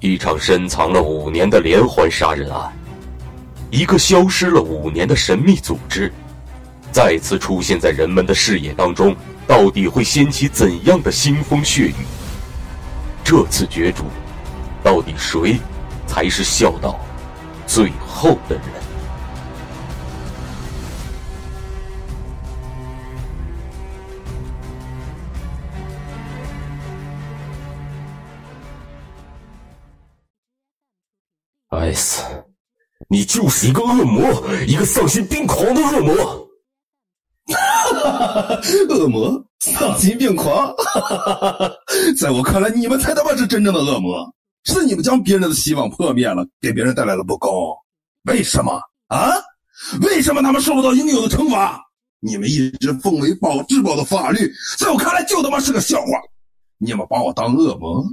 一场深藏了五年的连环杀人案，一个消失了五年的神秘组织，再次出现在人们的视野当中，到底会掀起怎样的腥风血雨？这次角逐，到底谁才是笑到最后的人该死你就是一个恶魔，一个丧心病狂的恶魔。恶魔，丧心病狂。在我看来，你们才他妈是真正的恶魔，是你们将别人的希望破灭了，给别人带来了不公。为什么啊？为什么他们受不到应有的惩罚？你们一直奉为宝至宝的法律，在我看来就他妈是个笑话。你们把我当恶魔，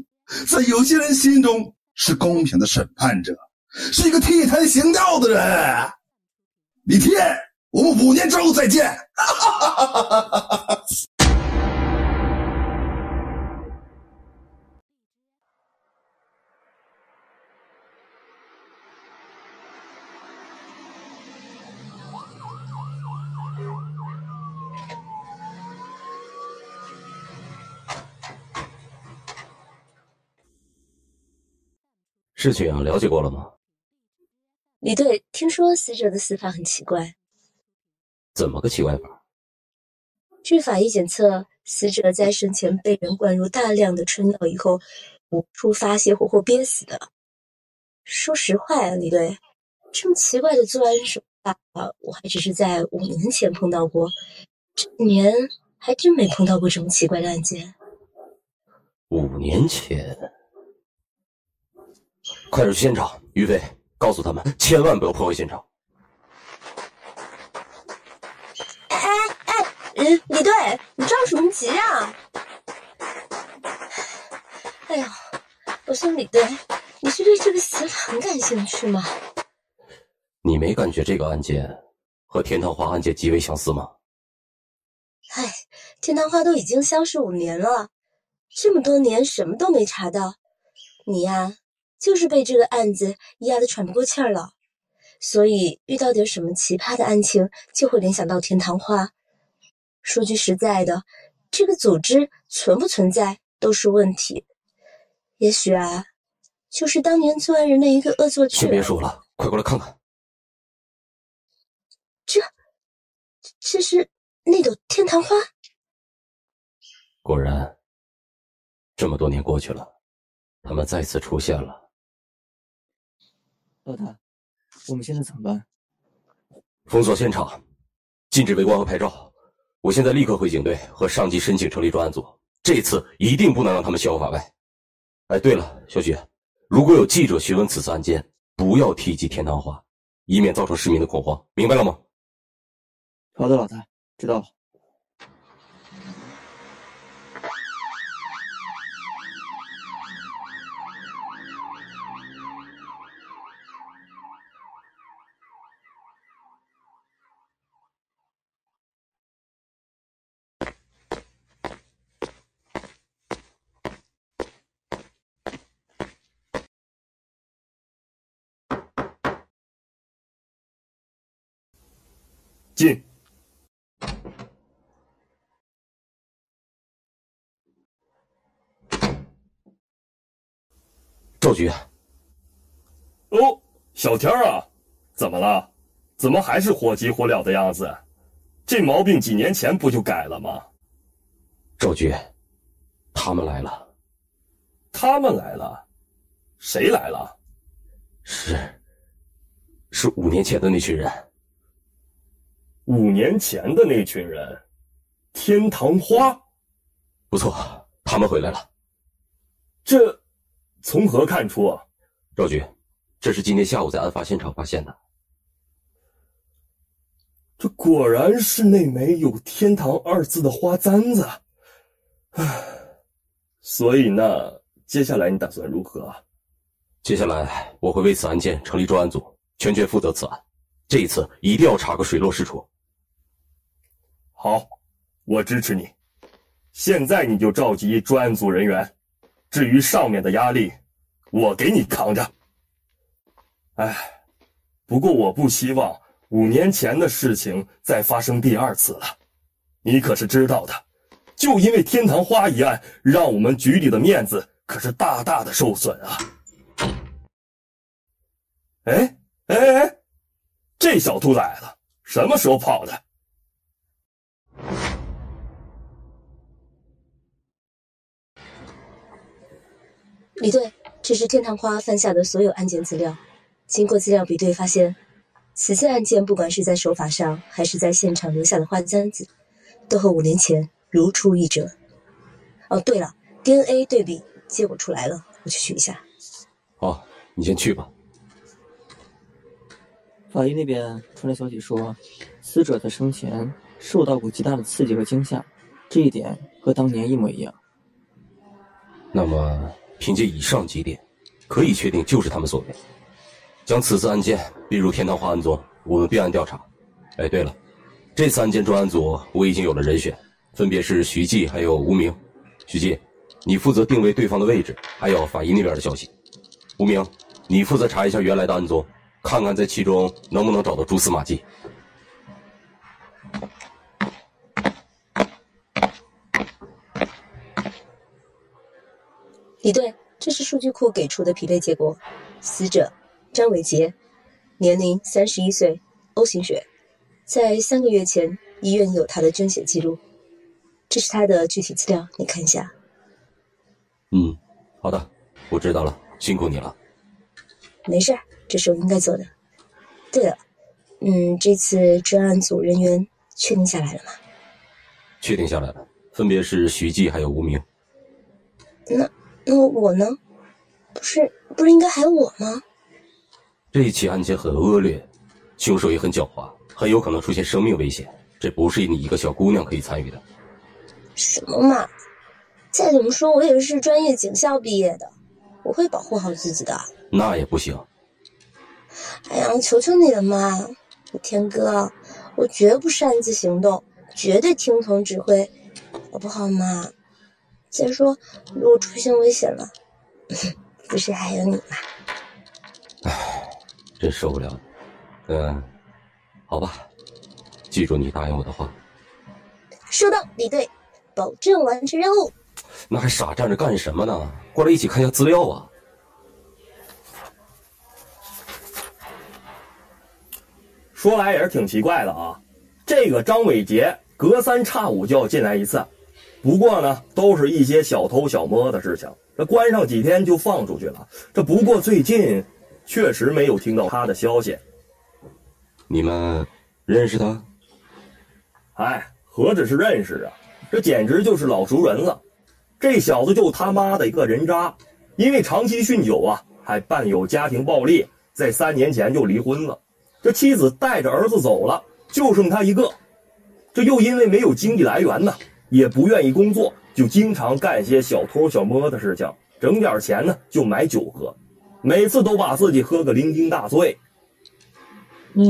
在有些人心中是公平的审判者。是一个替天行道的人，李天，我们五年之后再见。事情了解过了吗？李队，听说死者的死法很奇怪，怎么个奇怪法？据法医检测，死者在生前被人灌入大量的春药以后，无处发泄，活活憋死的。说实话呀，李队，这么奇怪的作案手法，我还只是在五年前碰到过，这几年还真没碰到过这么奇怪的案件。五年前，快点去现场，于飞。告诉他们，千万不要破坏现场。哎哎哎，李李队，你着什么急啊？哎呦，我说李队，你是对这个死法很感兴趣吗？你没感觉这个案件和天堂花案件极为相似吗？哎，天堂花都已经消失五年了，这么多年什么都没查到，你呀。就是被这个案子压得喘不过气儿了，所以遇到点什么奇葩的案情，就会联想到天堂花。说句实在的，这个组织存不存在都是问题。也许啊，就是当年作案人的一个恶作剧。先别说了，快过来看看。这，这是那朵天堂花。果然，这么多年过去了，他们再次出现了。老大，我们现在怎么办？封锁现场，禁止围观和拍照。我现在立刻回警队和上级申请成立专案组，这次一定不能让他们逍遥法外。哎，对了，小许，如果有记者询问此次案件，不要提及天堂花，以免造成市民的恐慌，明白了吗？好的，老大，知道了。进，赵局。哦，小天啊，怎么了？怎么还是火急火燎的样子？这毛病几年前不就改了吗？赵局，他们来了。他们来了？谁来了？是，是五年前的那群人。五年前的那群人，天堂花，不错，他们回来了。这从何看出？啊赵局，这是今天下午在案发现场发现的。这果然是那枚有“天堂”二字的花簪子。唉，所以呢，接下来你打算如何？接下来我会为此案件成立专案组，全权负责此案。这一次一定要查个水落石出。好，我支持你。现在你就召集专案组人员。至于上面的压力，我给你扛着。哎，不过我不希望五年前的事情再发生第二次了。你可是知道的，就因为天堂花一案，让我们局里的面子可是大大的受损啊！哎哎哎，这小兔崽子什么时候跑的？李队，这是天堂花犯下的所有案件资料。经过资料比对，发现此次案件不管是在手法上，还是在现场留下的花簪子，都和五年前如出一辙。哦，对了，DNA 对比结果出来了，我去取一下。好，你先去吧。法医那边传来消息说，死者在生前受到过极大的刺激和惊吓，这一点和当年一模一样。那么，凭借以上几点，可以确定就是他们所为。将此次案件并入天堂花案中，我们并案调查。哎，对了，这次案件专案组我已经有了人选，分别是徐记还有吴明。徐记，你负责定位对方的位置，还有法医那边的消息。吴明，你负责查一下原来的案宗。看看在其中能不能找到蛛丝马迹。李队，这是数据库给出的匹配结果。死者张伟杰，年龄三十一岁，O 型血，在三个月前医院有他的捐血记录。这是他的具体资料，你看一下。嗯，好的，我知道了，辛苦你了。没事。这是我应该做的。对了，嗯，这次专案组人员确定下来了吗？确定下来了，分别是徐记还有吴明。那那我呢？不是不是应该还有我吗？这一起案件很恶劣，凶手也很狡猾，很有可能出现生命危险。这不是你一个小姑娘可以参与的。什么嘛！再怎么说，我也是专业警校毕业的，我会保护好自己的。那也不行。哎呀，我求求你了嘛，天哥，我绝不擅自行动，绝对听从指挥，好不好嘛？再说，如果出现危险了，不是还有你吗？唉，真受不了。嗯，好吧，记住你答应我的话。收到，李队，保证完成任务。那还傻站着干什么呢？过来一起看一下资料啊！说来也是挺奇怪的啊，这个张伟杰隔三差五就要进来一次，不过呢，都是一些小偷小摸的事情。这关上几天就放出去了。这不过最近确实没有听到他的消息。你们认识他？哎，何止是认识啊，这简直就是老熟人了。这小子就他妈的一个人渣，因为长期酗酒啊，还伴有家庭暴力，在三年前就离婚了。这妻子带着儿子走了，就剩他一个。这又因为没有经济来源呢，也不愿意工作，就经常干些小偷小摸的事情，整点钱呢就买酒喝，每次都把自己喝个酩酊大醉。那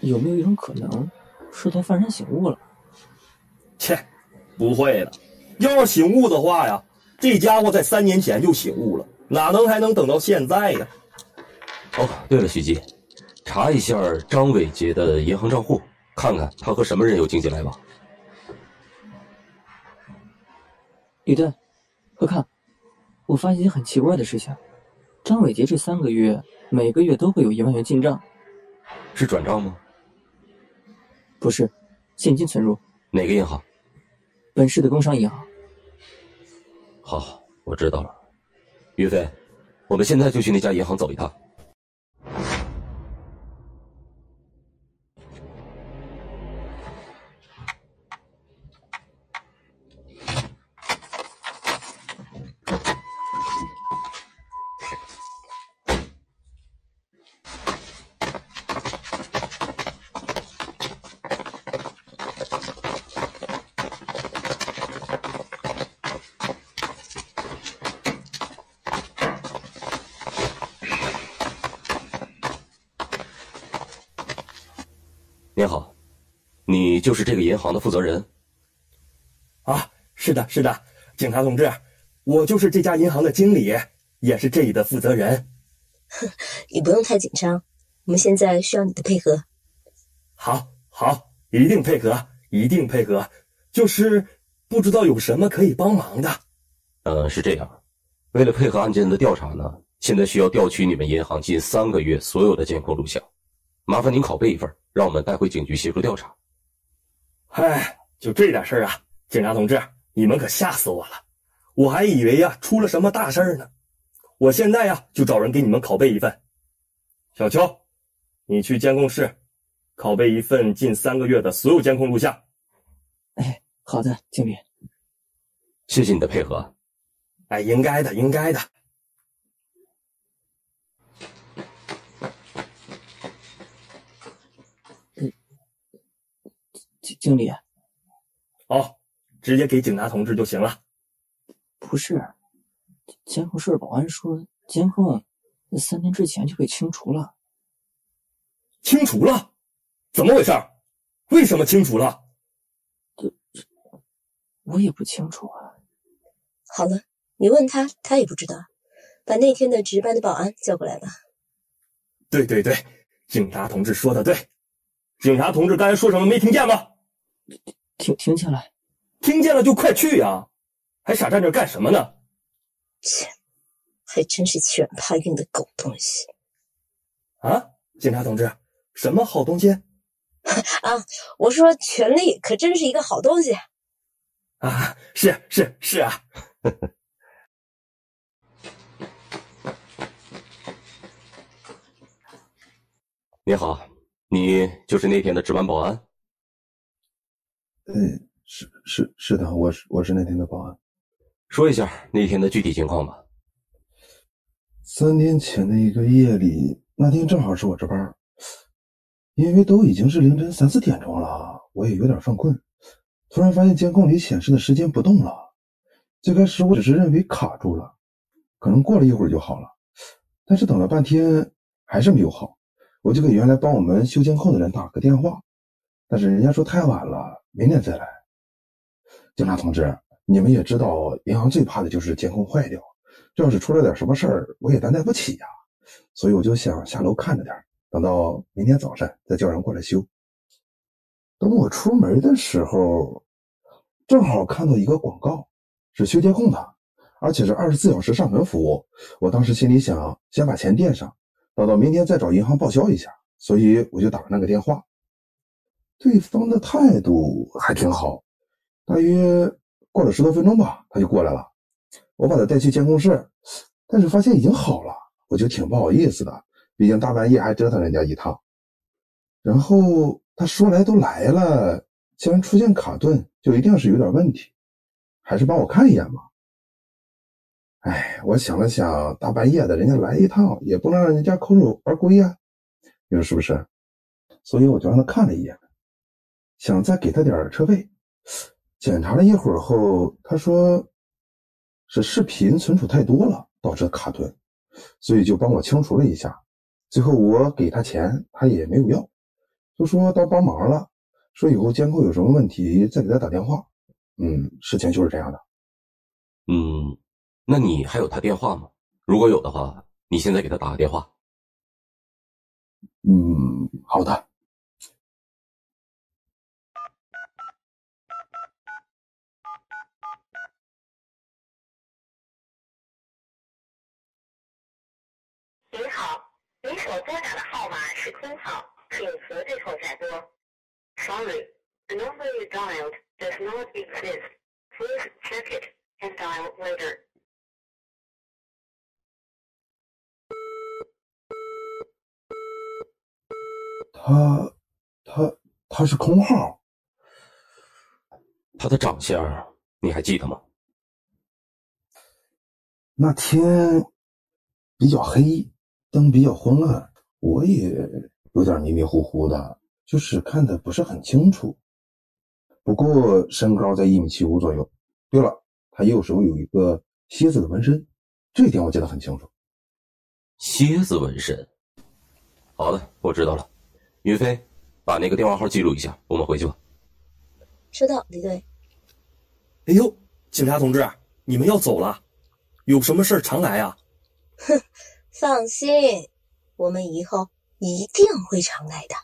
有没有一种可能，是他幡然醒悟了？切，不会的。要是醒悟的话呀，这家伙在三年前就醒悟了，哪能还能等到现在呀？哦，对了，徐吉。查一下张伟杰的银行账户，看看他和什么人有经济来往。李队，快看，我发现一件很奇怪的事情：张伟杰这三个月每个月都会有一万元进账，是转账吗？不是，现金存入。哪个银行？本市的工商银行。好，我知道了。于飞，我们现在就去那家银行走一趟。你就是这个银行的负责人？啊，是的，是的，警察同志，我就是这家银行的经理。也是这里的负责人。你不用太紧张，我们现在需要你的配合。好，好，一定配合，一定配合。就是不知道有什么可以帮忙的。呃，是这样，为了配合案件的调查呢，现在需要调取你们银行近三个月所有的监控录像，麻烦您拷贝一份，让我们带回警局协助调查。嗨，就这点事儿啊，警察同志，你们可吓死我了，我还以为呀出了什么大事儿呢。我现在呀就找人给你们拷贝一份。小邱，你去监控室，拷贝一份近三个月的所有监控录像。哎，好的，经理。谢谢你的配合。哎，应该的，应该的。经经理，哦，直接给警察同志就行了。不是，监控室保安说监控三天之前就被清除了。清除了？怎么回事？为什么清除了？这我也不清楚啊。好了，你问他，他也不知道。把那天的值班的保安叫过来吧。对对对，警察同志说的对。警察同志刚才说什么没听见吗？听听见了，听见了就快去呀，还傻站这干什么呢？切，还真是欺软怕硬的狗东西！啊，警察同志，什么好东西？啊，我说权力可真是一个好东西。啊，是是是啊。你好，你就是那天的值班保安？嗯，是是是的，我是我是那天的保安。说一下那天的具体情况吧。三天前的一个夜里，那天正好是我值班，因为都已经是凌晨三四点钟了，我也有点犯困。突然发现监控里显示的时间不动了。最开始我只是认为卡住了，可能过了一会儿就好了。但是等了半天还是没有好，我就给原来帮我们修监控的人打个电话，但是人家说太晚了，明天再来。警察同志，你们也知道，银行最怕的就是监控坏掉，这要是出了点什么事儿，我也担待不起呀。所以我就想下楼看着点，等到明天早上再叫人过来修。等我出门的时候，正好看到一个广告，是修监控的，而且是二十四小时上门服务。我当时心里想，先把钱垫上，等到明天再找银行报销一下。所以我就打了那个电话。对方的态度还挺好，大约过了十多分钟吧，他就过来了。我把他带去监控室，但是发现已经好了，我就挺不好意思的，毕竟大半夜还折腾人家一趟。然后。他说来都来了，既然出现卡顿，就一定是有点问题，还是帮我看一眼吧。哎，我想了想，大半夜的，人家来一趟，也不能让人家空手而归呀，你说是不是？所以我就让他看了一眼，想再给他点车费。检查了一会儿后，他说是视频存储太多了导致卡顿，所以就帮我清除了一下。最后我给他钱，他也没有要。就说当帮忙了，说以后监控有什么问题再给他打电话。嗯，事情就是这样的。嗯，那你还有他电话吗？如果有的话，你现在给他打个电话。嗯，好的。您好，您所拨打的号码是空号。请核对后再拨。Sorry, the number you dialed does not exist. Please check it and dial later. 他，他，他是空号。他的长相你还记得吗？那天比较黑，灯比较昏暗，我也。有点迷迷糊糊的，就是看的不是很清楚。不过身高在一米七五左右。对了，他右手有一个蝎子的纹身，这一点我记得很清楚。蝎子纹身。好的，我知道了。云飞，把那个电话号记录一下，我们回去吧。收到，李队。哎呦，警察同志，你们要走了？有什么事常来啊？哼，放心，我们以后一定会常来的。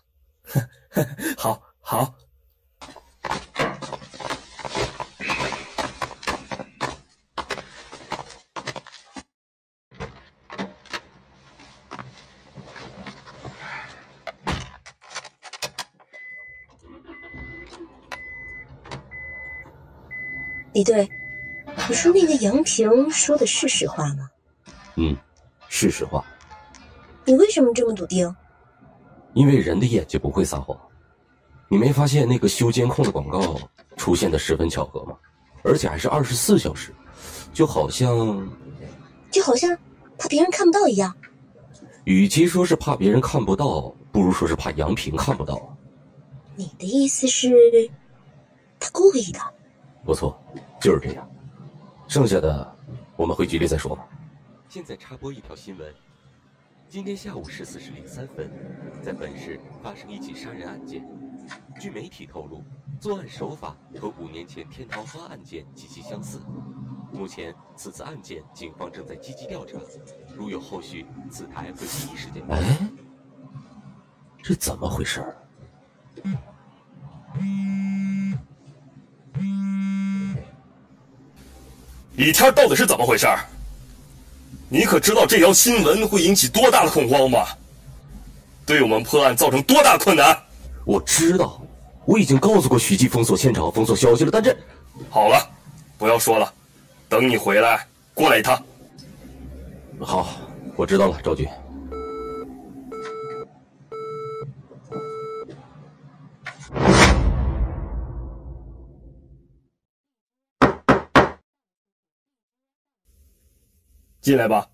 好，好。李队，你说那个杨平说的是实话吗？嗯，是实话。你为什么这么笃定？因为人的眼睛不会撒谎。你没发现那个修监控的广告出现的十分巧合吗？而且还是二十四小时，就好像，就好像怕别人看不到一样。与其说是怕别人看不到，不如说是怕杨平看不到。你的意思是，他故意的？不错，就是这样。剩下的我们回局里再说吧。现在插播一条新闻：今天下午十四时零三分，在本市发生一起杀人案件。据媒体透露，作案手法和五年前天桃花案件极其相似。目前，此次案件警方正在积极调查，如有后续，此台会第一时间。哎，这怎么回事？李天到底是怎么回事？你可知道这条新闻会引起多大的恐慌吗？对我们破案造成多大困难？我知道，我已经告诉过许记封锁现场、封锁消息了。但这，好了，不要说了，等你回来过来一趟。好，我知道了，赵局。进来吧，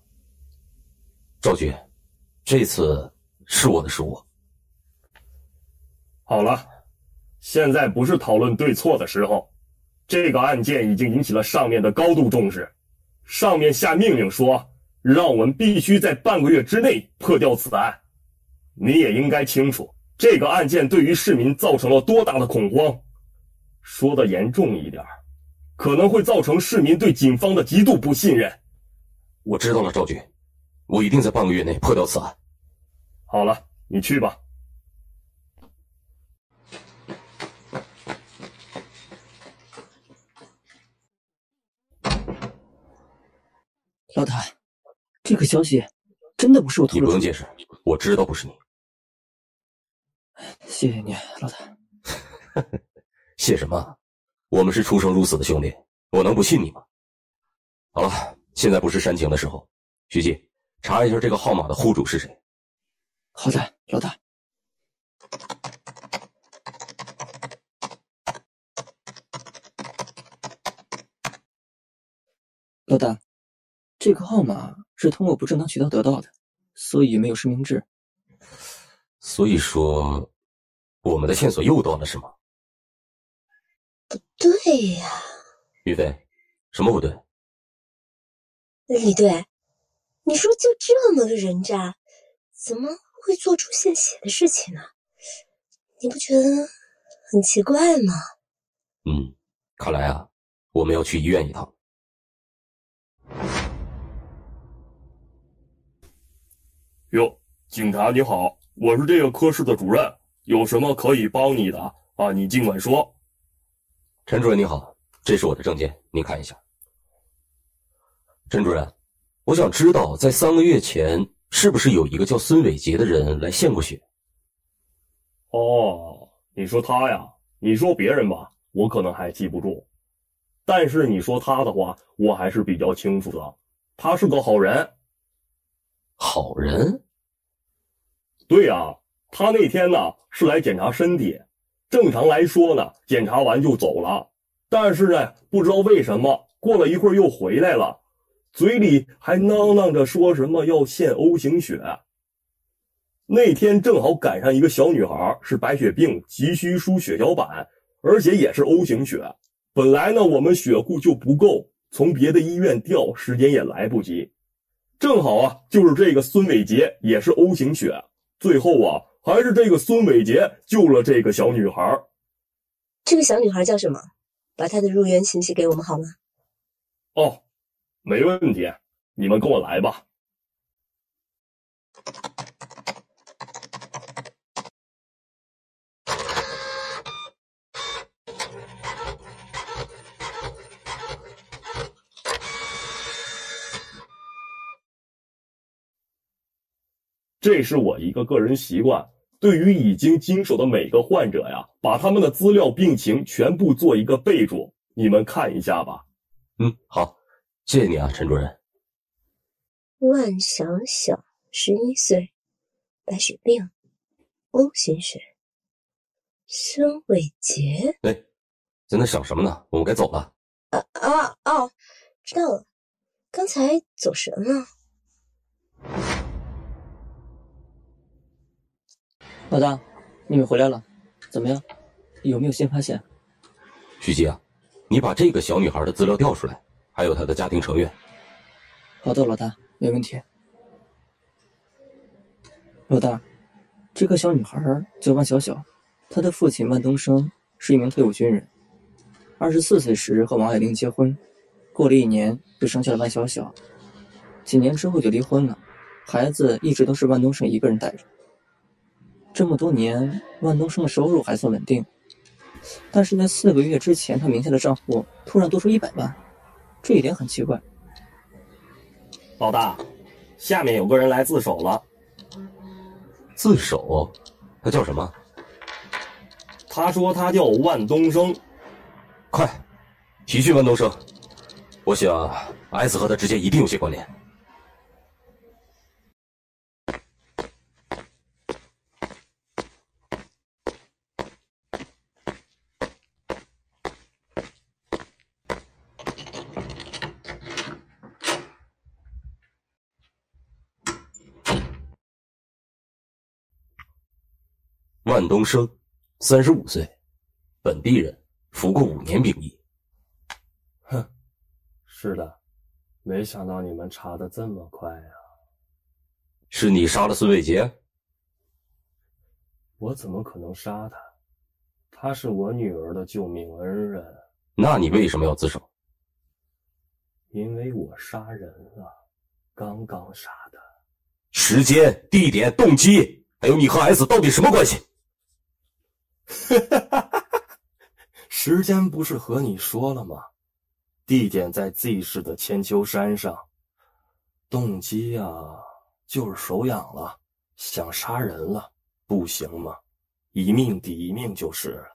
赵局，这次是我的失误。好了，现在不是讨论对错的时候。这个案件已经引起了上面的高度重视，上面下命令说，让我们必须在半个月之内破掉此案。你也应该清楚，这个案件对于市民造成了多大的恐慌。说的严重一点，可能会造成市民对警方的极度不信任。我知道了，赵局，我一定在半个月内破掉此案。好了，你去吧。老谭，这个消息真的不是我偷的。你不用解释，我知道不是你。谢谢你，老谭。谢什么？我们是出生入死的兄弟，我能不信你吗？好了。现在不是煽情的时候，徐记，查一下这个号码的户主是谁。好的，老大。老大，这个号码是通过不正当渠道得到的，所以没有实名制。所以说，我们的线索又断了，是吗？不对呀，于飞，什么不对？李队，你说就这么个人渣，怎么会做出献血的事情呢？你不觉得很奇怪吗？嗯，看来啊，我们要去医院一趟。哟，警察你好，我是这个科室的主任，有什么可以帮你的啊？你尽管说。陈主任你好，这是我的证件，您看一下。陈主任，我想知道，在三个月前，是不是有一个叫孙伟杰的人来献过血？哦，你说他呀？你说别人吧，我可能还记不住，但是你说他的话，我还是比较清楚的。他是个好人。好人？对呀，他那天呢是来检查身体，正常来说呢，检查完就走了。但是呢，不知道为什么，过了一会儿又回来了。嘴里还囔囔着说什么要献 O 型血。那天正好赶上一个小女孩是白血病，急需输血小板，而且也是 O 型血。本来呢，我们血库就不够，从别的医院调时间也来不及。正好啊，就是这个孙伟杰也是 O 型血，最后啊，还是这个孙伟杰救了这个小女孩。这个小女孩叫什么？把她的入园信息给我们好吗？哦。没问题你们跟我来吧。这是我一个个人习惯对于已经经手的每个患者呀把他们的资料病情全部做一个备注你们看一下吧。嗯好。谢谢你啊，陈主任。万小小，十一岁，白血病，O 型血，孙伟杰。哎，在那想什么呢？我们该走了。啊啊哦，知道了，刚才走神了。老大，你们回来了，怎么样？有没有新发现？徐吉啊，你把这个小女孩的资料调出来，还有他的家庭成员。好的，老大，没问题。老大，这个小女孩叫万小小，她的父亲万东升是一名退伍军人，二十四岁时和王爱玲结婚，过了一年就生下了万小小，几年之后就离婚了，孩子一直都是万东升一个人带着。这么多年，万东升的收入还算稳定，但是在四个月之前，他名下的账户突然多出一百万，这一点很奇怪。老大，下面有个人来自首了。自首？他叫什么？他说他叫万东升。快，提讯万东升。我想，S 和他之间一定有些关联。万东升，三十五岁，本地人，服过五年兵役。哼，是的，没想到你们查的这么快啊！是你杀了孙伟杰？我怎么可能杀他？他是我女儿的救命恩人。那你为什么要自首？因为我杀人了，刚刚杀的。时间、地点、动机，还有你和 S 到底什么关系？哈！时间不是和你说了吗？地点在 Z 市的千秋山上。动机呀，就是手痒了，想杀人了，不行吗？一命抵一命就是。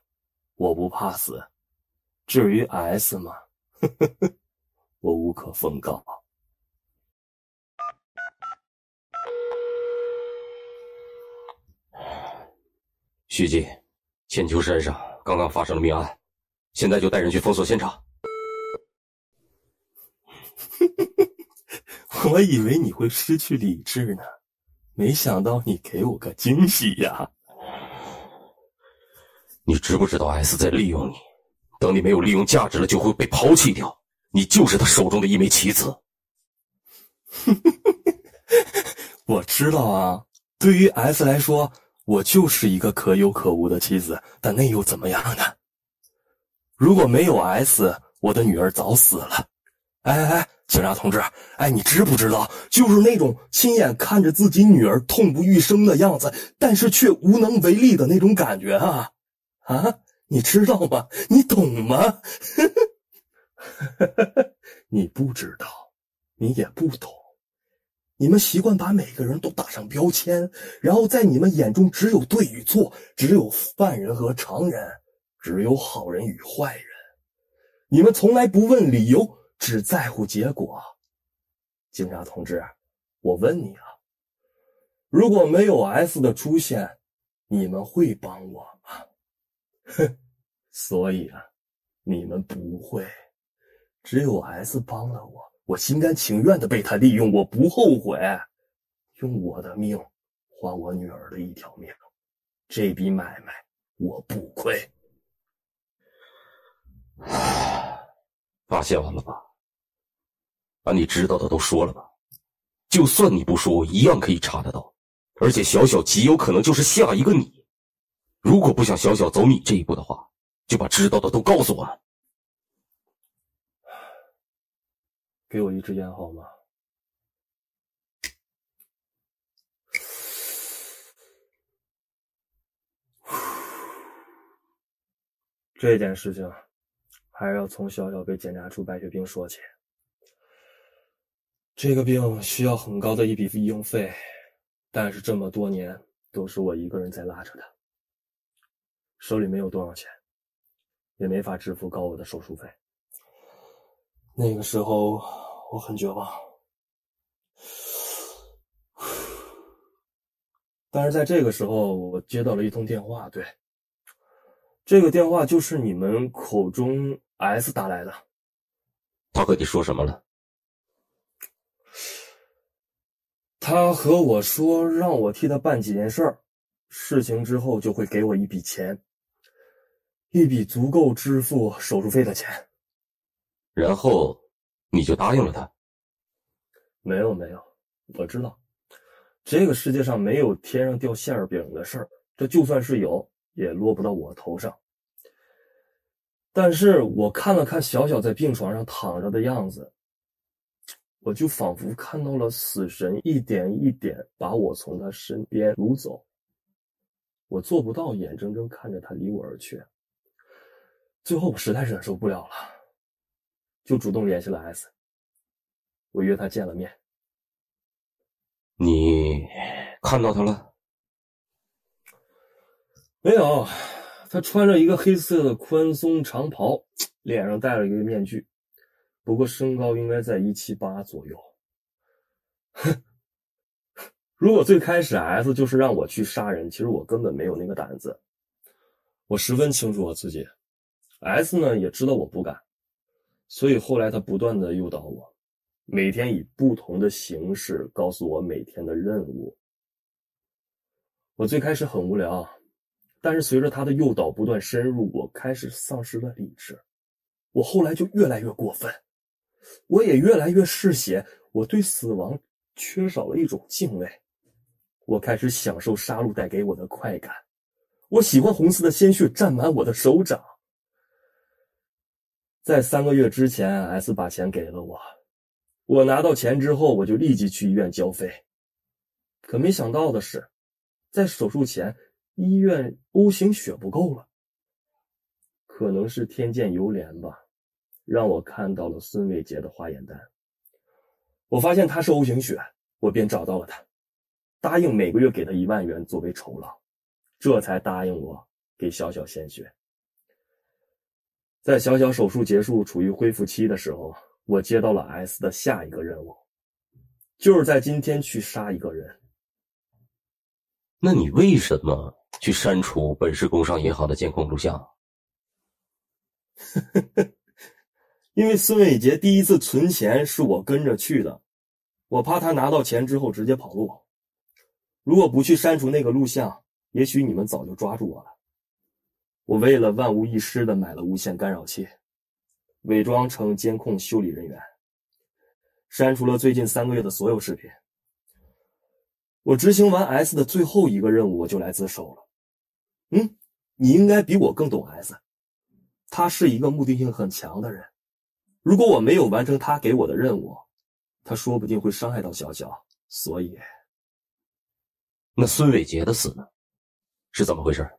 我不怕死。至于 S 吗，我无可奉告。徐静。千秋山上刚刚发生了命案，现在就带人去封锁现场。我以为你会失去理智呢，没想到你给我个惊喜呀！你知不知道 S 在利用你？等你没有利用价值了，就会被抛弃掉。你就是他手中的一枚棋子。我知道啊，对于 S 来说。我就是一个可有可无的妻子，但那又怎么样呢？如果没有 S，我的女儿早死了。哎哎哎，警察同志，哎，你知不知道，就是那种亲眼看着自己女儿痛不欲生的样子，但是却无能为力的那种感觉啊啊！你知道吗？你懂吗？你不知道，你也不懂。你们习惯把每个人都打上标签，然后在你们眼中只有对与错，只有犯人和常人，只有好人与坏人。你们从来不问理由，只在乎结果。警察同志，我问你啊，如果没有 S 的出现，你们会帮我吗？哼，所以啊，你们不会，只有 S 帮了我。我心甘情愿的被他利用，我不后悔，用我的命换我女儿的一条命，这笔买卖我不亏。发现完了吧？把你知道的都说了吧？就算你不说，我一样可以查得到，而且小小极有可能就是下一个你。如果不想小小走你这一步的话，就把知道的都告诉我。给我一支烟好吗？这件事情还要从小小被检查出白血病说起。这个病需要很高的一笔医用费，但是这么多年都是我一个人在拉扯他，手里没有多少钱，也没法支付高额的手术费。那个时候我很绝望，但是在这个时候，我接到了一通电话，对，这个电话就是你们口中 S 打来的。他和你说什么了？他和我说，让我替他办几件事儿，事情之后就会给我一笔钱，一笔足够支付手术费的钱。然后你就答应了他？没有没有，我知道，这个世界上没有天上掉馅饼的事儿，这就算是有，也落不到我头上。但是我看了看小小在病床上躺着的样子。我就仿佛看到了死神一点一点把我从他身边掳走，我做不到眼睁睁看着他离我而去。最后我实在忍受不了了，就主动联系了 S。我约他见了面。你看到他了？没有，他穿着一个黑色的宽松长袍，脸上戴了一个面具。不过身高应该在一七八左右。哼，如果最开始 S 就是让我去杀人，其实我根本没有那个胆子。我十分清楚我自己，S 呢也知道我不敢，所以后来他不断的诱导我，每天以不同的形式告诉我每天的任务。我最开始很无聊，但是随着他的诱导不断深入，我开始丧失了理智。我后来就越来越过分。我也越来越嗜血，我对死亡缺少了一种敬畏。我开始享受杀戮带给我的快感，我喜欢红色的鲜血沾满我的手掌。在三个月之前，S 把钱给了我，我拿到钱之后，我就立即去医院交费。可没想到的是，在手术前，医院 O 型血不够了，可能是天见犹怜吧。让我看到了孙伟杰的化验单，我发现他是 O 型血，我便找到了他，答应每个月给他一万元作为酬劳，这才答应我给小小献血。在小小手术结束、处于恢复期的时候，我接到了 S 的下一个任务，就是在今天去杀一个人。那你为什么去删除本市工商银行的监控录像？呵呵呵。因为孙伟杰第一次存钱是我跟着去的，我怕他拿到钱之后直接跑路。如果不去删除那个录像，也许你们早就抓住我了。我为了万无一失的买了无线干扰器，伪装成监控修理人员，删除了最近三个月的所有视频。我执行完 S 的最后一个任务，我就来自首了。嗯，你应该比我更懂 S，他是一个目的性很强的人。如果我没有完成他给我的任务，他说不定会伤害到小小。所以，那孙伟杰的死呢？是怎么回事？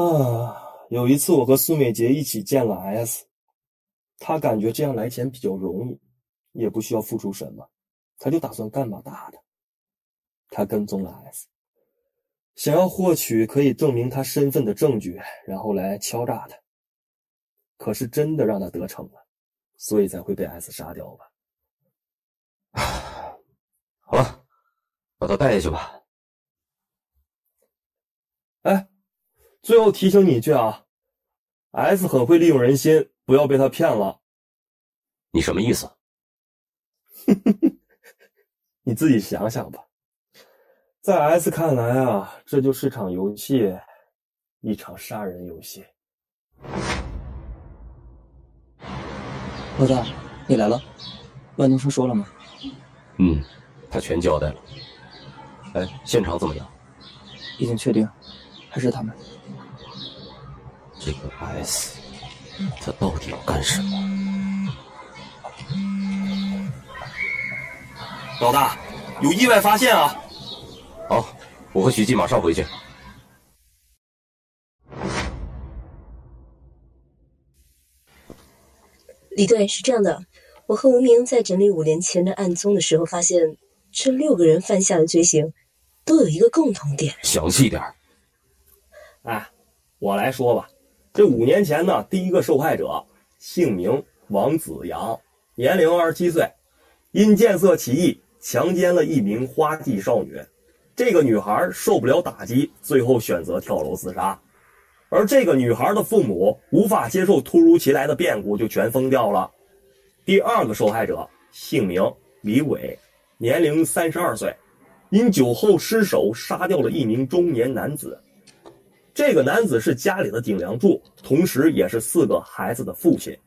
啊，有一次我和苏美杰一起见了 S，他感觉这样来钱比较容易，也不需要付出什么，他就打算干把大的。他跟踪了 S，想要获取可以证明他身份的证据，然后来敲诈他。可是真的让他得逞了，所以才会被 S 杀掉吧？好了，把他带下去吧。哎，最后提醒你一句啊，S 很会利用人心，不要被他骗了。你什么意思？你自己想想吧。在 S 看来啊，这就是场游戏，一场杀人游戏。老大，你来了，万东升说了吗？嗯，他全交代了。哎，现场怎么样？已经确定，还是他们。这个 S，他到底要干什么？老大，有意外发现啊！好，我和徐记马上回去。李队是这样的，我和吴明在整理五年前的案宗的时候，发现这六个人犯下的罪行，都有一个共同点。详细点儿。哎，我来说吧。这五年前呢，第一个受害者姓名王子阳，年龄二十七岁，因见色起意强奸了一名花季少女。这个女孩受不了打击，最后选择跳楼自杀。而这个女孩的父母无法接受突如其来的变故，就全疯掉了。第二个受害者姓名李伟，年龄三十二岁，因酒后失手杀掉了一名中年男子。这个男子是家里的顶梁柱，同时也是四个孩子的父亲。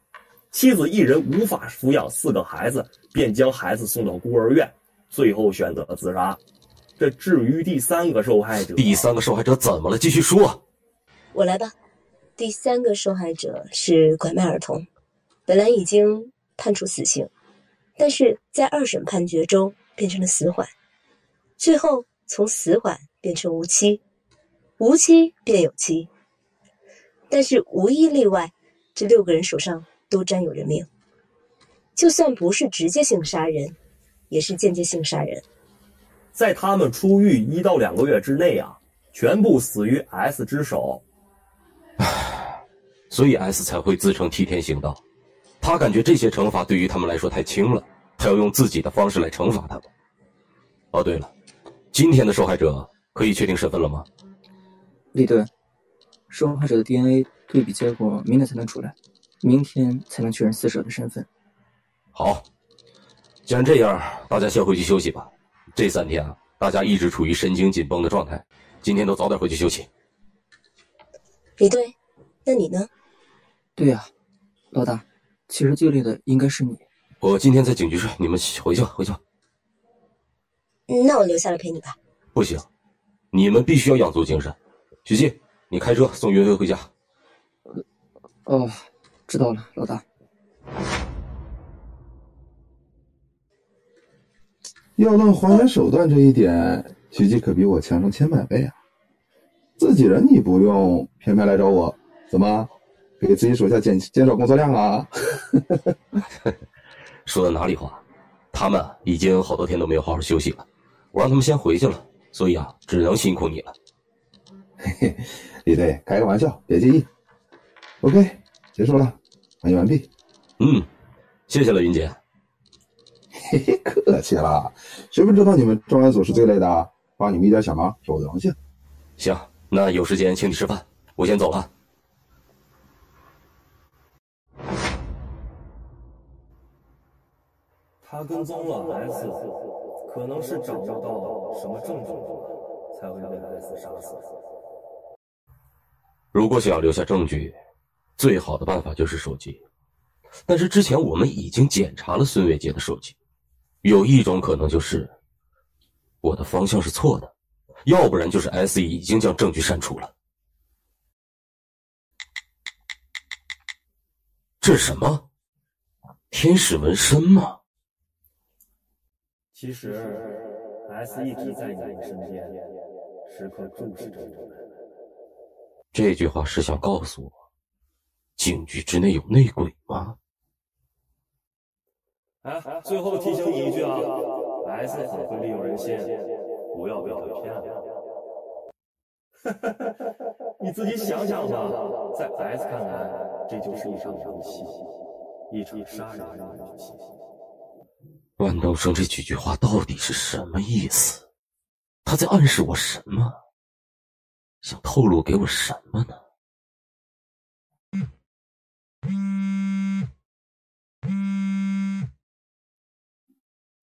妻子一人无法抚养四个孩子，便将孩子送到孤儿院，最后选择了自杀。这至于第三个受害者，第三个受害者怎么了？继续说。我来吧。第三个受害者是拐卖儿童，本来已经判处死刑，但是在二审判决中变成了死缓，最后从死缓变成无期。无期便有期，但是无一例外，这六个人手上都沾有人命。就算不是直接性杀人，也是间接性杀人。在他们出狱一到两个月之内啊，全部死于 S 之手。唉，所以 S 才会自称替天行道。他感觉这些惩罚对于他们来说太轻了，他要用自己的方式来惩罚他们。哦，对了，今天的受害者可以确定身份了吗？李队，受害者的 DNA 对比结果明天才能出来，明天才能确认死者的身份。好，既然这样，大家先回去休息吧。这三天啊，大家一直处于神经紧绷的状态，今天都早点回去休息。李队，那你呢？对呀，老大，其实最累的应该是你。我今天在警局睡，你们回去吧，回去吧。那我留下来陪你吧。不行，你们必须要养足精神。许静，你开车送云飞回家。哦，知道了，老大。要论还原手段这一点，许记可比我强上千百倍啊！自己人你不用，偏偏来找我，怎么给自己手下减减少工作量啊？说的哪里话？他们已经好多天都没有好好休息了，我让他们先回去了，所以啊，只能辛苦你了。嘿嘿，李队，开个玩笑，别介意。OK，结束了，翻译完毕。嗯，谢谢了，云姐。嘿嘿，客气了。谁不知道你们专案组是最累的，帮你们一点小忙是我的荣幸。行，那有时间请你吃饭，我先走了。他跟踪了 S，可能是找不到什么证据了，才会被 S 杀死。如果想要留下证据，最好的办法就是手机。但是之前我们已经检查了孙伟杰的手机，有一种可能就是我的方向是错的，要不然就是 S.E 已经将证据删除了。这是什么？天使纹身吗？其实 S 一直在你身边，时刻注视着你。这句话是想告诉我，警局之内有内鬼吗？哎，最后提醒你一句啊，S 很会利用人心，不要被他骗了。你自己想想吧，在 S 看来，这就是一场游戏，一场杀人的游戏。万东升这几句话到底是什么意思？他在暗示我什么？想透露给我什么呢？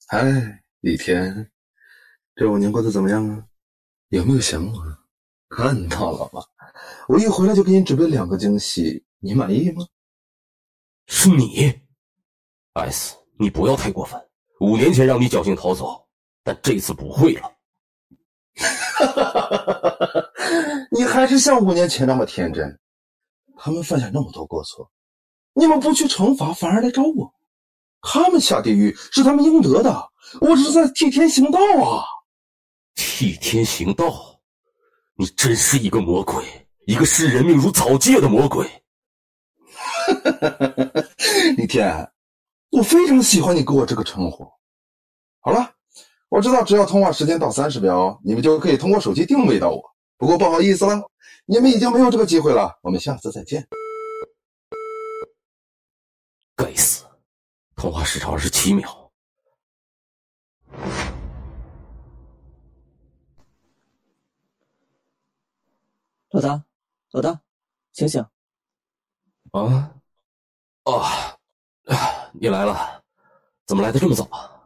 嗨，李天，这五年过得怎么样啊？有没有想我？看到了吗？我一回来就给你准备两个惊喜，你满意吗？是你，S，你不要太过分。五年前让你侥幸逃走，但这次不会了。哈哈哈哈哈！你还是像五年前那么天真。他们犯下那么多过错，你们不去惩罚，反而来找我。他们下地狱是他们应得的，我这是在替天行道啊！替天行道，你真是一个魔鬼，一个视人命如草芥的魔鬼。哈哈哈哈哈！李天，我非常喜欢你给我这个称呼。好了，我知道，只要通话时间到三十秒，你们就可以通过手机定位到我。不过不好意思了，你们已经没有这个机会了。我们下次再见。该死，通话时长二十七秒。老大，老大，醒醒！啊，啊，你来了，怎么来的这么早啊？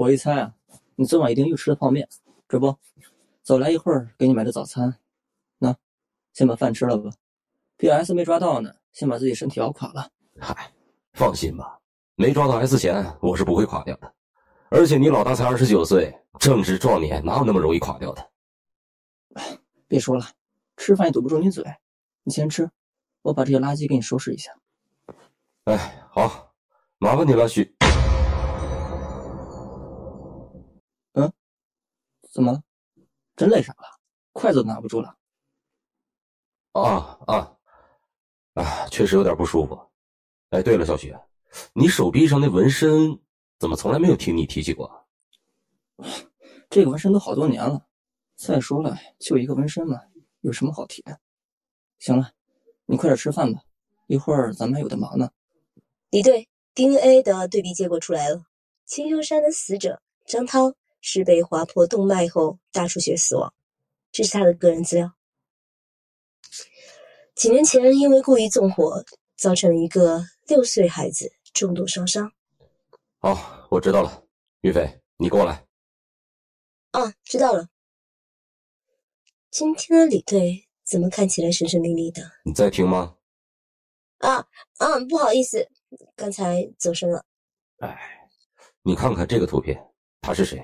我一猜啊，你昨晚一定又吃了泡面，这不，早来一会儿给你买的早餐。那，先把饭吃了吧，P.S. 没抓到呢，先把自己身体熬垮了。嗨，放心吧，没抓到 S 前，我是不会垮掉的。而且你老大才二十九岁，正值壮年，哪有那么容易垮掉的？别说了，吃饭也堵不住你嘴，你先吃，我把这些垃圾给你收拾一下。哎，好，麻烦你了，许。怎么了？真累傻了，筷子都拿不住了。啊啊啊！确实有点不舒服。哎，对了，小许，你手臂上那纹身怎么从来没有听你提起过？这个纹身都好多年了。再说了，就一个纹身嘛，有什么好提的？行了，你快点吃饭吧，一会儿咱们还有的忙呢。李队，DNA 的对比结果出来了，青秀山的死者张涛是被划破动脉后大出血死亡，这是他的个人资料。几年前因为故意纵火，造成一个六岁孩子重度烧伤。好，我知道了，于飞，你过来。啊，知道了。今天的李队怎么看起来神神秘秘的？你在听吗？啊啊，不好意思，刚才走神了。哎，你看看这个图片，他是谁？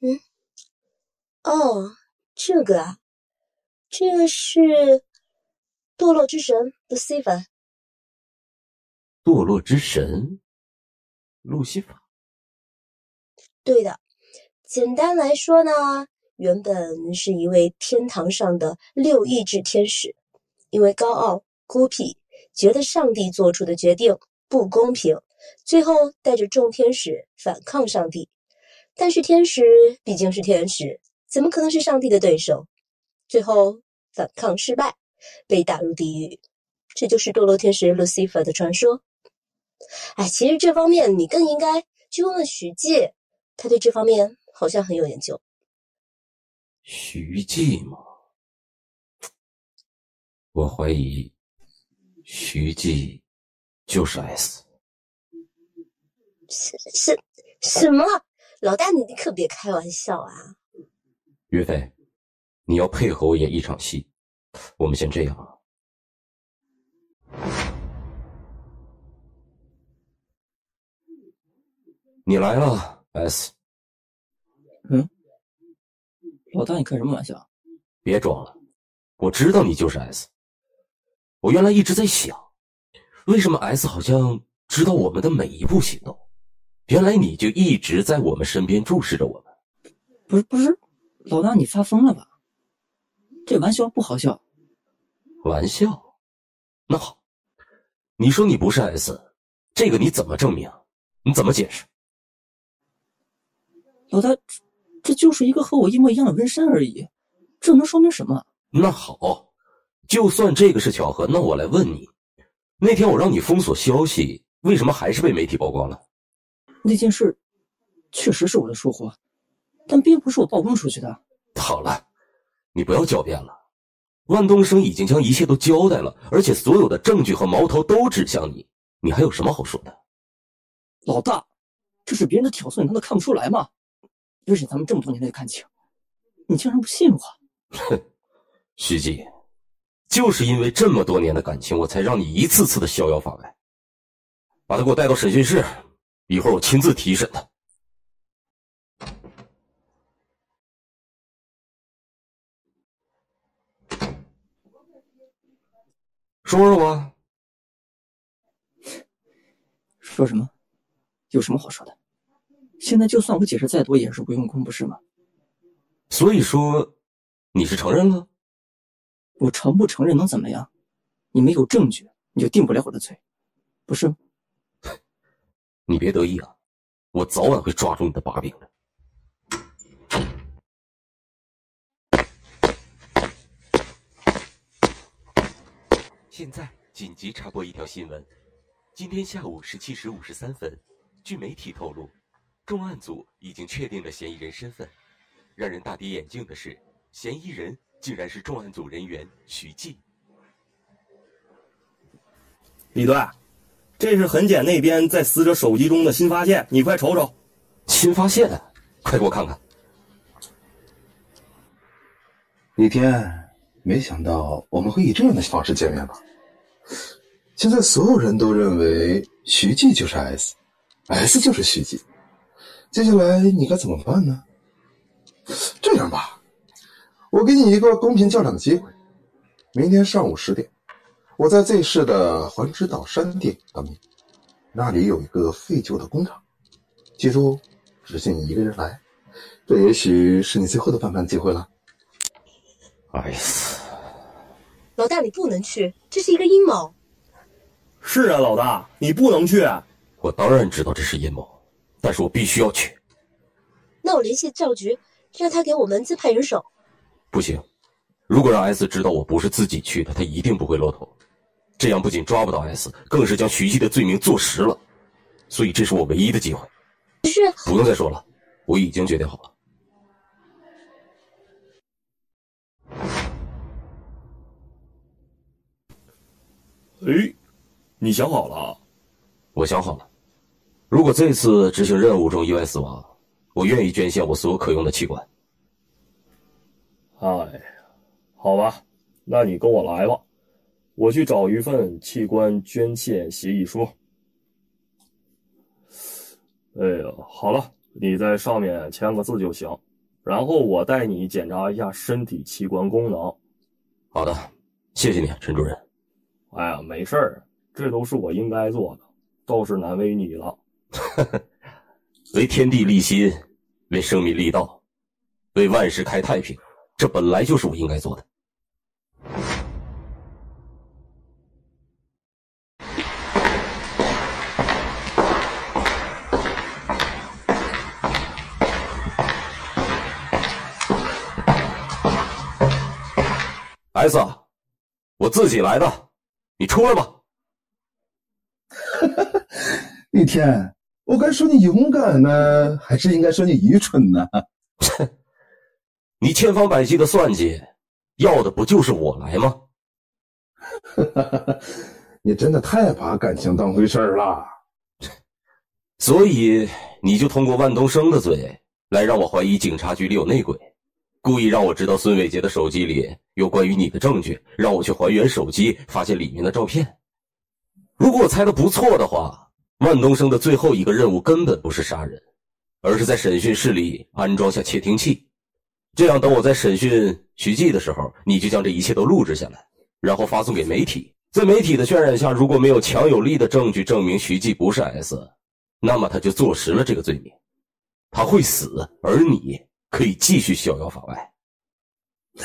嗯，哦，这个啊，这个是堕落之神 Lucifer。堕落之神，路西法。对的，简单来说呢。原本是一位天堂上的六意志天使，因为高傲孤僻，觉得上帝做出的决定不公平，最后带着众天使反抗上帝。但是天使毕竟是天使，怎么可能是上帝的对手？最后反抗失败，被打入地狱。这就是堕落天使 Lucifer 的传说。哎，其实这方面你更应该去问问徐介，他对这方面好像很有研究。徐记吗？我怀疑徐记就是 S。什什什么？老大，你你可别开玩笑啊！岳飞，你要配合我演一场戏。我们先这样啊。你来了，S。嗯。老大，你开什么玩笑？别装了，我知道你就是 S。我原来一直在想，为什么 S 好像知道我们的每一步行动？原来你就一直在我们身边注视着我们。不是不是，老大你发疯了吧？这玩笑不好笑。玩笑？那好，你说你不是 S，这个你怎么证明？你怎么解释？老大。这就是一个和我一模一样的纹身而已，这能说明什么？那好，就算这个是巧合，那我来问你，那天我让你封锁消息，为什么还是被媒体曝光了？那件事确实是我的疏忽，但并不是我曝光出去的。好了，你不要狡辩了，万东升已经将一切都交代了，而且所有的证据和矛头都指向你，你还有什么好说的？老大，这是别人的挑唆，你难道看不出来吗？而且咱们这么多年的感情，你竟然不信我？哼，徐记，就是因为这么多年的感情，我才让你一次次的逍遥法外。把他给我带到审讯室，一会儿我亲自提审他。说说吧。说什么？有什么好说的？现在就算我解释再多也是无用功，不是吗？所以说，你是承认了？我承不承认能怎么样？你没有证据，你就定不了我的罪，不是吗？你别得意啊！我早晚会抓住你的把柄的。现在紧急插播一条新闻：今天下午十七时五十三分，据媒体透露，重案组已经确定了嫌疑人身份。让人大跌眼镜的是，嫌疑人竟然是重案组人员徐继。李队，这是痕检那边在死者手机中的新发现，你快瞅瞅。新发现，快给我看看。李天没想到我们会以这样的方式见面吧？现在所有人都认为徐记就是 S，S 就是徐记。接下来你该怎么办呢？这样吧，我给你一个公平较量的机会。明天上午十点，我在 Z 市的环之岛山店等你，那里有一个废旧的工厂。记住，只限你一个人来，这也许是你最后的反叛机会了。哎死！老大，你不能去，这是一个阴谋。是啊，老大，你不能去。我当然知道这是阴谋，但是我必须要去。那我联系赵局。让他给我们自派人手，不行。如果让 S 知道我不是自己去的，他一定不会露头。这样不仅抓不到 S，更是将徐熙的罪名坐实了。所以这是我唯一的机会。是，不用再说了，我已经决定好了。哎，你想好了？我想好了。如果这次执行任务中意外死亡。我愿意捐献我所有可用的器官。哎，好吧，那你跟我来吧，我去找一份器官捐献协议书。哎呀，好了，你在上面签个字就行，然后我带你检查一下身体器官功能。好的，谢谢你，陈主任。哎呀，没事儿，这都是我应该做的，倒是难为你了。为天地立心，为生民立道，为万世开太平，这本来就是我应该做的。S，我自己来的，你出来吧。那天。我该说你勇敢呢，还是应该说你愚蠢呢？你千方百计的算计，要的不就是我来吗？你真的太把感情当回事了。所以你就通过万东升的嘴来让我怀疑警察局里有内鬼，故意让我知道孙伟杰的手机里有关于你的证据，让我去还原手机，发现里面的照片。如果我猜的不错的话。万东升的最后一个任务根本不是杀人，而是在审讯室里安装下窃听器，这样等我在审讯徐继的时候，你就将这一切都录制下来，然后发送给媒体。在媒体的渲染下，如果没有强有力的证据证明徐继不是 S，那么他就坐实了这个罪名，他会死，而你可以继续逍遥法外。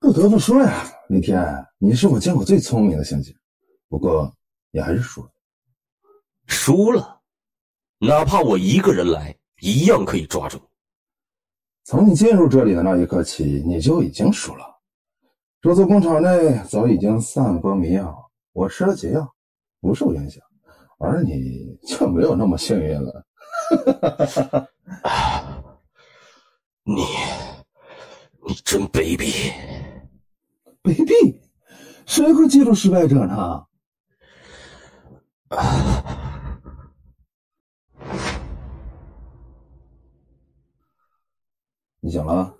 不得不说呀，那天你是我见过最聪明的刑警。不过，你还是输了。输了，哪怕我一个人来，一样可以抓住。从你进入这里的那一刻起，你就已经输了。这座工厂内早已经散播迷药，我吃了解药，不受影响，而你就没有那么幸运了。你，你真卑鄙！卑鄙？谁会记住失败者呢？你醒了？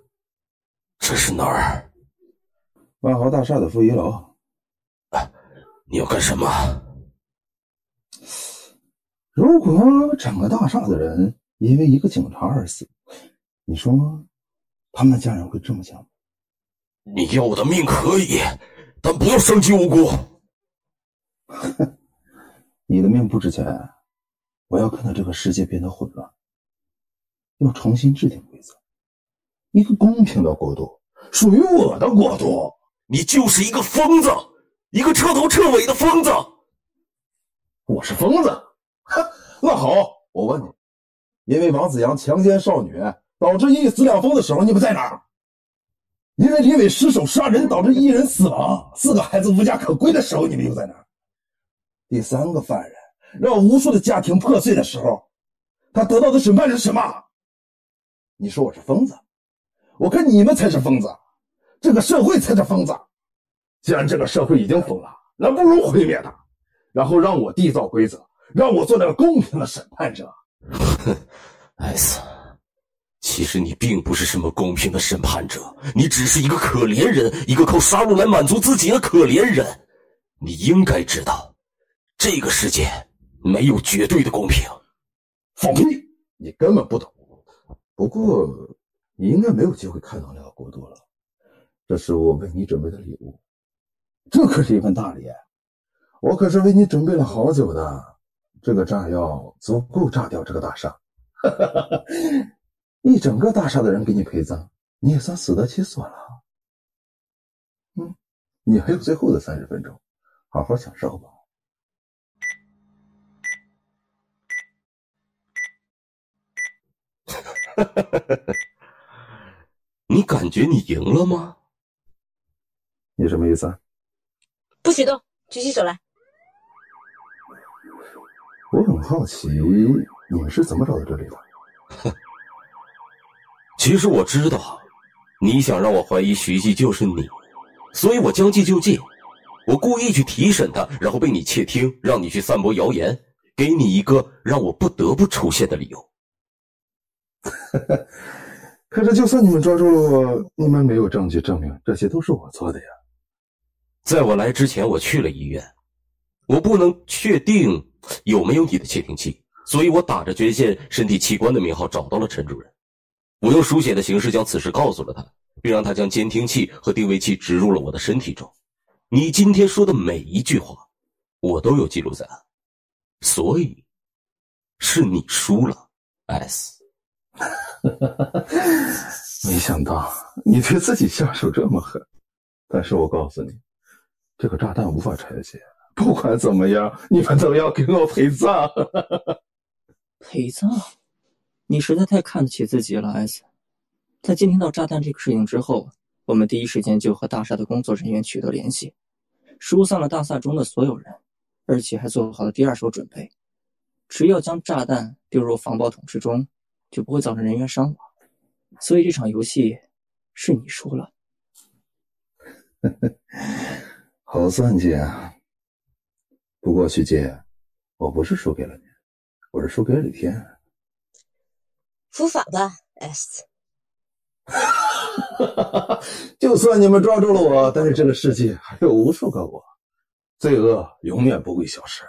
这是哪儿？万豪大厦的负一楼。你要干什么？如果整个大厦的人因为一个警察而死，你说他们的家人会这么想吗？你要我的命可以，但不要伤及无辜。你的命不值钱，我要看到这个世界变得混乱，要重新制定规则，一个公平的国度，属于我的国度。你就是一个疯子，一个彻头彻尾的疯子。我是疯子，那好，我问你，因为王子阳强奸少女导致一死两疯的时候，你们在哪儿？因为李伟失手杀人导致一人死亡，四个孩子无家可归的时候，你们又在哪儿？第三个犯人让无数的家庭破碎的时候，他得到的审判是什么？你说我是疯子，我看你们才是疯子，这个社会才是疯子。既然这个社会已经疯了，那不如毁灭它，然后让我缔造规则，让我做那个公平的审判者。哼 艾斯其实你并不是什么公平的审判者，你只是一个可怜人，一个靠杀戮来满足自己的可怜人。你应该知道，这个世界没有绝对的公平。放屁！你根本不懂。不过，你应该没有机会看到那个国度了。这是我为你准备的礼物，这可是一份大礼，我可是为你准备了好久的。这个炸药足够炸掉这个大厦，一整个大厦的人给你陪葬，你也算死得其所了。嗯，你还有最后的三十分钟，好好享受吧。你感觉你赢了吗？你什么意思？啊？不许动，举起手来。我很好奇，你们是怎么找到这里的？哼，其实我知道，你想让我怀疑徐记就是你，所以我将计就计，我故意去提审他，然后被你窃听，让你去散播谣言，给你一个让我不得不出现的理由。可是，就算你们抓住了我，你们没有证据证明这些都是我做的呀。在我来之前，我去了医院，我不能确定有没有你的窃听器，所以我打着捐献身体器官的名号找到了陈主任。我用书写的形式将此事告诉了他，并让他将监听器和定位器植入了我的身体中。你今天说的每一句话，我都有记录在案，所以是你输了，S。没想到你对自己下手这么狠，但是我告诉你，这个炸弹无法拆卸。不管怎么样，你们都要给我陪葬。陪葬？你实在太看得起自己了，S。在监听到炸弹这个事情之后，我们第一时间就和大厦的工作人员取得联系，疏散了大厦中的所有人，而且还做好了第二手准备，只要将炸弹丢入防爆桶之中。就不会造成人员伤亡，所以这场游戏是你输了。好算计啊！不过徐姐，我不是输给了你，我是输给了李天。伏法吧，S。就算你们抓住了我，但是这个世界还有无数个我，罪恶永远不会消失。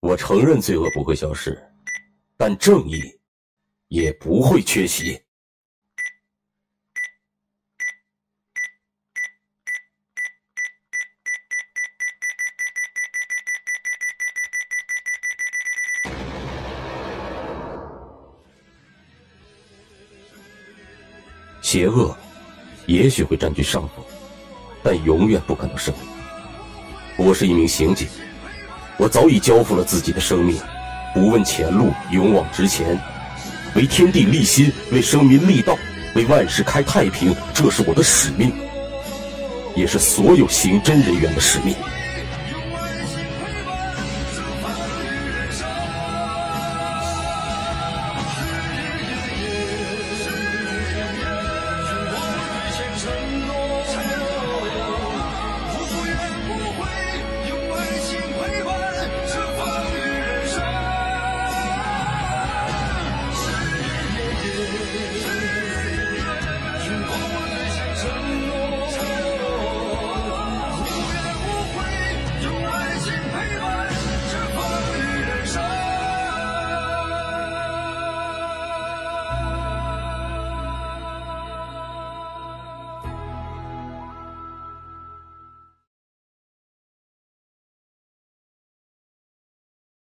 我承认罪恶不会消失，但正义。也不会缺席。邪恶也许会占据上风，但永远不可能胜利。我是一名刑警，我早已交付了自己的生命，不问前路，勇往直前。为天地立心，为生民立道，为万世开太平，这是我的使命，也是所有刑侦人员的使命。